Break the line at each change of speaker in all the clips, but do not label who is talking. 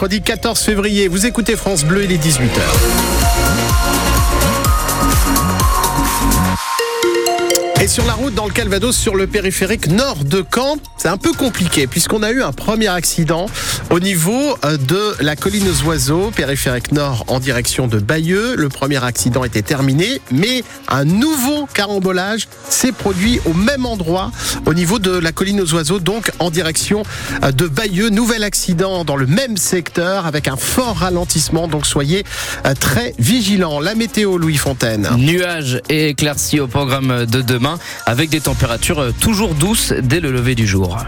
Mercredi 14 février, vous écoutez France Bleu, il est 18h. Sur la route dans le Calvados, sur le périphérique nord de Caen, c'est un peu compliqué puisqu'on a eu un premier accident au niveau euh, de la colline aux oiseaux, périphérique nord en direction de Bayeux. Le premier accident était terminé, mais un nouveau carambolage s'est produit au même endroit au niveau de la colline aux oiseaux, donc en direction euh, de Bayeux. Nouvel accident dans le même secteur avec un fort ralentissement, donc soyez euh, très vigilants. La météo, Louis Fontaine.
Nuages et éclaircies au programme de demain avec des températures toujours douces dès le lever du jour.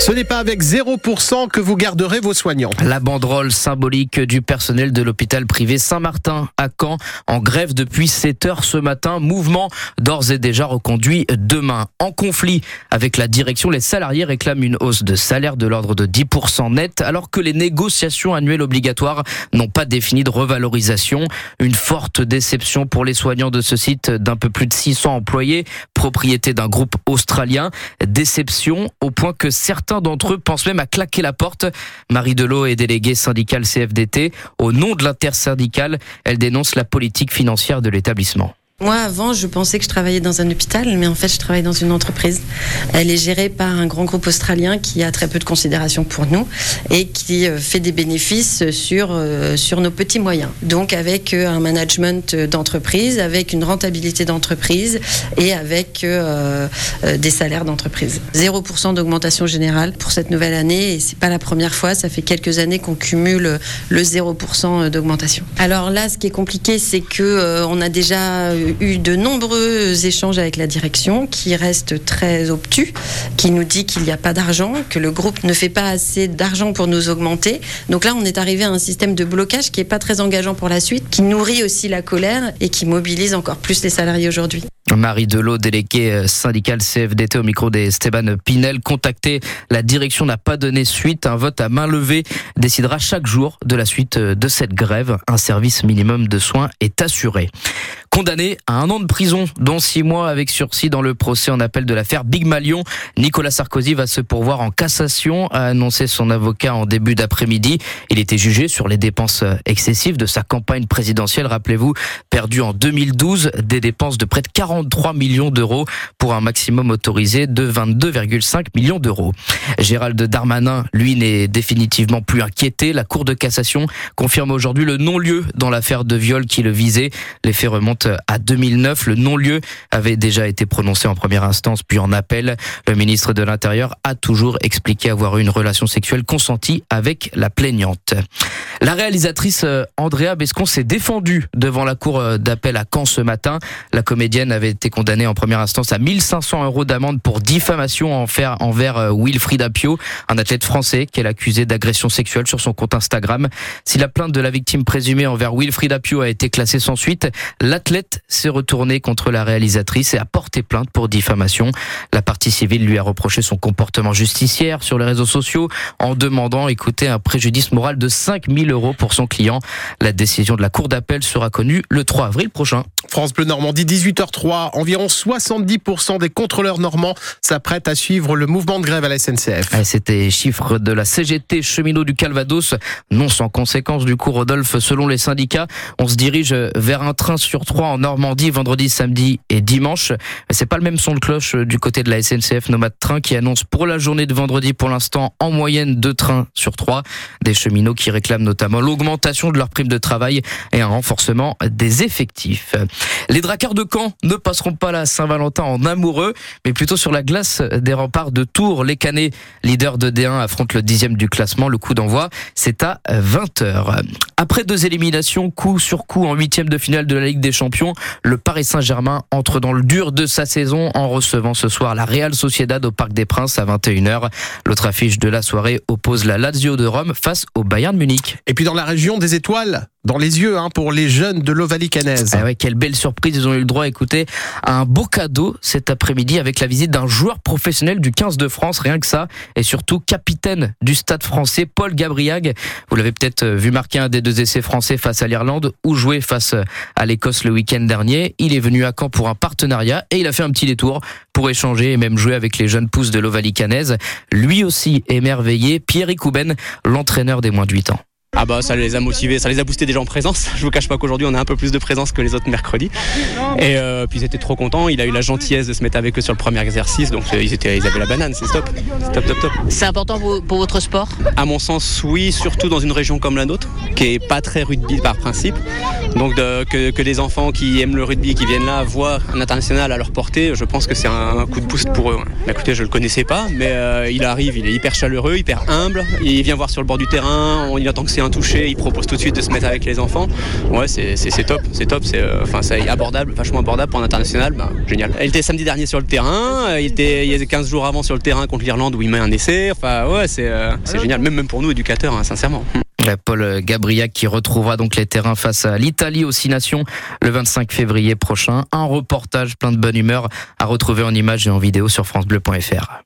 Ce n'est pas avec 0% que vous garderez vos soignants.
La banderole symbolique du personnel de l'hôpital privé Saint-Martin à Caen en grève depuis 7 heures ce matin. Mouvement d'ores et déjà reconduit demain. En conflit avec la direction, les salariés réclament une hausse de salaire de l'ordre de 10% net alors que les négociations annuelles obligatoires n'ont pas défini de revalorisation. Une forte déception pour les soignants de ce site d'un peu plus de 600 employés, propriété d'un groupe australien. Déception au point que certains d'entre eux pensent même à claquer la porte. Marie Delot est déléguée syndicale CFDT. Au nom de l'intersyndicale, elle dénonce la politique financière de l'établissement.
Moi, avant, je pensais que je travaillais dans un hôpital, mais en fait, je travaille dans une entreprise. Elle est gérée par un grand groupe australien qui a très peu de considération pour nous et qui euh, fait des bénéfices sur, euh, sur nos petits moyens. Donc, avec euh, un management d'entreprise, avec une rentabilité d'entreprise et avec des salaires d'entreprise. 0% d'augmentation générale pour cette nouvelle année et c'est pas la première fois. Ça fait quelques années qu'on cumule le 0% d'augmentation. Alors là, ce qui est compliqué, c'est que on a déjà de nombreux échanges avec la direction qui reste très obtus, qui nous dit qu'il n'y a pas d'argent, que le groupe ne fait pas assez d'argent pour nous augmenter. Donc là, on est arrivé à un système de blocage qui n'est pas très engageant pour la suite, qui nourrit aussi la colère et qui mobilise encore plus les salariés aujourd'hui.
Marie Delot, déléguée euh, syndicale CFDT au micro d'Esteban Pinel, contacté. La direction n'a pas donné suite. Un vote à main levée décidera chaque jour de la suite euh, de cette grève. Un service minimum de soins est assuré condamné à un an de prison, dont six mois avec sursis dans le procès en appel de l'affaire Big Malion. Nicolas Sarkozy va se pourvoir en cassation, a annoncé son avocat en début d'après-midi. Il était jugé sur les dépenses excessives de sa campagne présidentielle, rappelez-vous, perdu en 2012, des dépenses de près de 43 millions d'euros pour un maximum autorisé de 22,5 millions d'euros. Gérald Darmanin, lui, n'est définitivement plus inquiété. La Cour de cassation confirme aujourd'hui le non-lieu dans l'affaire de viol qui le visait. Les faits remontent à 2009. Le non-lieu avait déjà été prononcé en première instance puis en appel. Le ministre de l'Intérieur a toujours expliqué avoir eu une relation sexuelle consentie avec la plaignante. La réalisatrice euh, Andrea Bescon s'est défendue devant la cour euh, d'appel à Caen ce matin. La comédienne avait été condamnée en première instance à 1500 euros d'amende pour diffamation envers euh, Wilfried Apio, un athlète français qu'elle accusait d'agression sexuelle sur son compte Instagram. Si la plainte de la victime présumée envers Wilfried Apio a été classée sans suite, l'athlète s'est retourné contre la réalisatrice et a porté plainte pour diffamation. La partie civile lui a reproché son comportement justicière sur les réseaux sociaux en demandant, écoutez, un préjudice moral de 5000 euros pour son client. La décision de la Cour d'appel sera connue le 3 avril prochain.
France Bleu Normandie, 18h03. Environ 70% des contrôleurs normands s'apprêtent à suivre le mouvement de grève à la SNCF.
C'était chiffre de la CGT cheminot du Calvados. Non sans conséquence du coup, Rodolphe, selon les syndicats, on se dirige vers un train sur trois en Normandie vendredi, samedi et dimanche. C'est pas le même son de cloche du côté de la SNCF Nomade Train qui annonce pour la journée de vendredi pour l'instant en moyenne deux trains sur trois. Des cheminots qui réclament notamment l'augmentation de leur prime de travail et un renforcement des effectifs. Les Dracars de Caen ne passeront pas la Saint-Valentin en amoureux, mais plutôt sur la glace des remparts de Tours. Les Canets, leaders de D1, affrontent le dixième du classement. Le coup d'envoi, c'est à 20h. Après deux éliminations, coup sur coup en huitième de finale de la Ligue des Champions, le Paris Saint-Germain entre dans le dur de sa saison en recevant ce soir la Real Sociedad au Parc des Princes à 21h. L'autre affiche de la soirée oppose la Lazio de Rome face au Bayern Munich.
Et puis dans la région des étoiles, dans les yeux hein, pour les jeunes de l'Ovalie canaise.
Ah ouais, quelle belle surprise, ils ont eu le droit à un beau cadeau cet après-midi avec la visite d'un joueur professionnel du 15 de France, rien que ça, et surtout capitaine du stade français, Paul Gabriag. Vous l'avez peut-être vu marquer un des deux essais français face à l'Irlande ou jouer face à l'Écosse le week-end dernier. Il est venu à Caen pour un partenariat et il a fait un petit détour pour échanger et même jouer avec les jeunes pousses de l'Ovalie canaise. Lui aussi émerveillé, Pierre Couben, l'entraîneur des moins de 8 ans.
Ah bah ça les a motivés, ça les a boostés déjà en présence. Je vous cache pas qu'aujourd'hui on a un peu plus de présence que les autres mercredis. Et euh, puis ils étaient trop contents. Il a eu la gentillesse de se mettre avec eux sur le premier exercice, donc euh, ils étaient, ils avaient la banane, c'est top, top, top, top.
C'est important pour, pour, votre sport?
À mon sens, oui, surtout dans une région comme la nôtre, qui est pas très rugby par principe. Donc de, que, que, les enfants qui aiment le rugby, qui viennent là voir un international à leur portée, je pense que c'est un, coup de boost pour eux. Bah, écoutez, je le connaissais pas, mais euh, il arrive, il est hyper chaleureux, hyper humble. Il vient voir sur le bord du terrain, on, il attend que c'est un touché, il propose tout de suite de se mettre avec les enfants. Ouais, c'est top, c'est top, c'est euh, enfin c'est abordable, vachement abordable pour un international, bah, génial. Il était samedi dernier sur le terrain, euh, il était il y a 15 jours avant sur le terrain contre l'Irlande où il met un essai. Enfin ouais, c'est euh, génial, même, même pour nous éducateurs, hein, sincèrement.
Paul Gabriac qui retrouvera donc les terrains face à l'Italie aux Six Nations le 25 février prochain. Un reportage plein de bonne humeur à retrouver en images et en vidéo sur francebleu.fr.